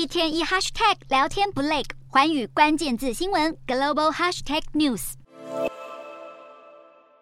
一天一 hashtag 聊天不累，环宇关键字新闻 global hashtag news。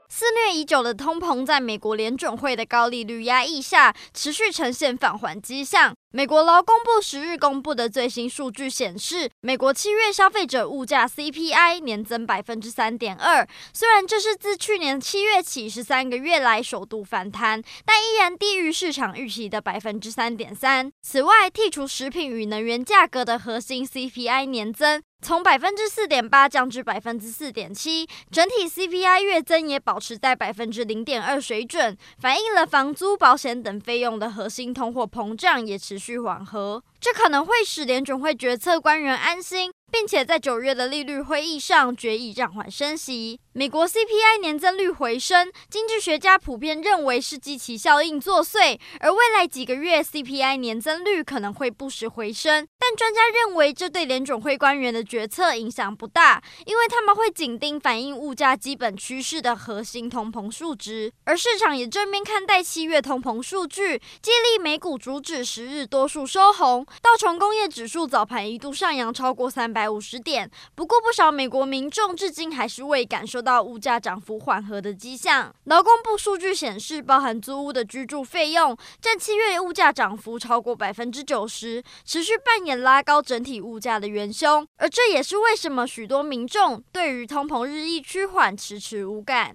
肆虐已久的通膨，在美国联准会的高利率压抑下，持续呈现放缓迹象。美国劳工部十日公布的最新数据显示，美国七月消费者物价 CPI 年增百分之三点二。虽然这是自去年七月起十三个月来首度反弹，但依然低于市场预期的百分之三点三。此外，剔除食品与能源价格的核心 CPI 年增从百分之四点八降至百分之四点七，整体 CPI 月增也保持在百分之零点二水准，反映了房租、保险等费用的核心通货膨胀也持续缓和，这可能会使联准会决策官员安心。并且在九月的利率会议上决议暂缓升息。美国 CPI 年增率回升，经济学家普遍认为是基期效应作祟，而未来几个月 CPI 年增率可能会不时回升。但专家认为，这对联总会官员的决策影响不大，因为他们会紧盯反映物价基本趋势的核心通膨数值。而市场也正面看待七月通膨数据，激励美股主指十日多数收红，道琼工业指数早盘一度上扬超过三百五十点，不过不少美国民众至今还是未感受到物价涨幅缓和的迹象。劳工部数据显示，包含租屋的居住费用占七月物价涨幅超过百分之九十，持续扮演拉高整体物价的元凶。而这也是为什么许多民众对于通膨日益趋缓迟迟无感。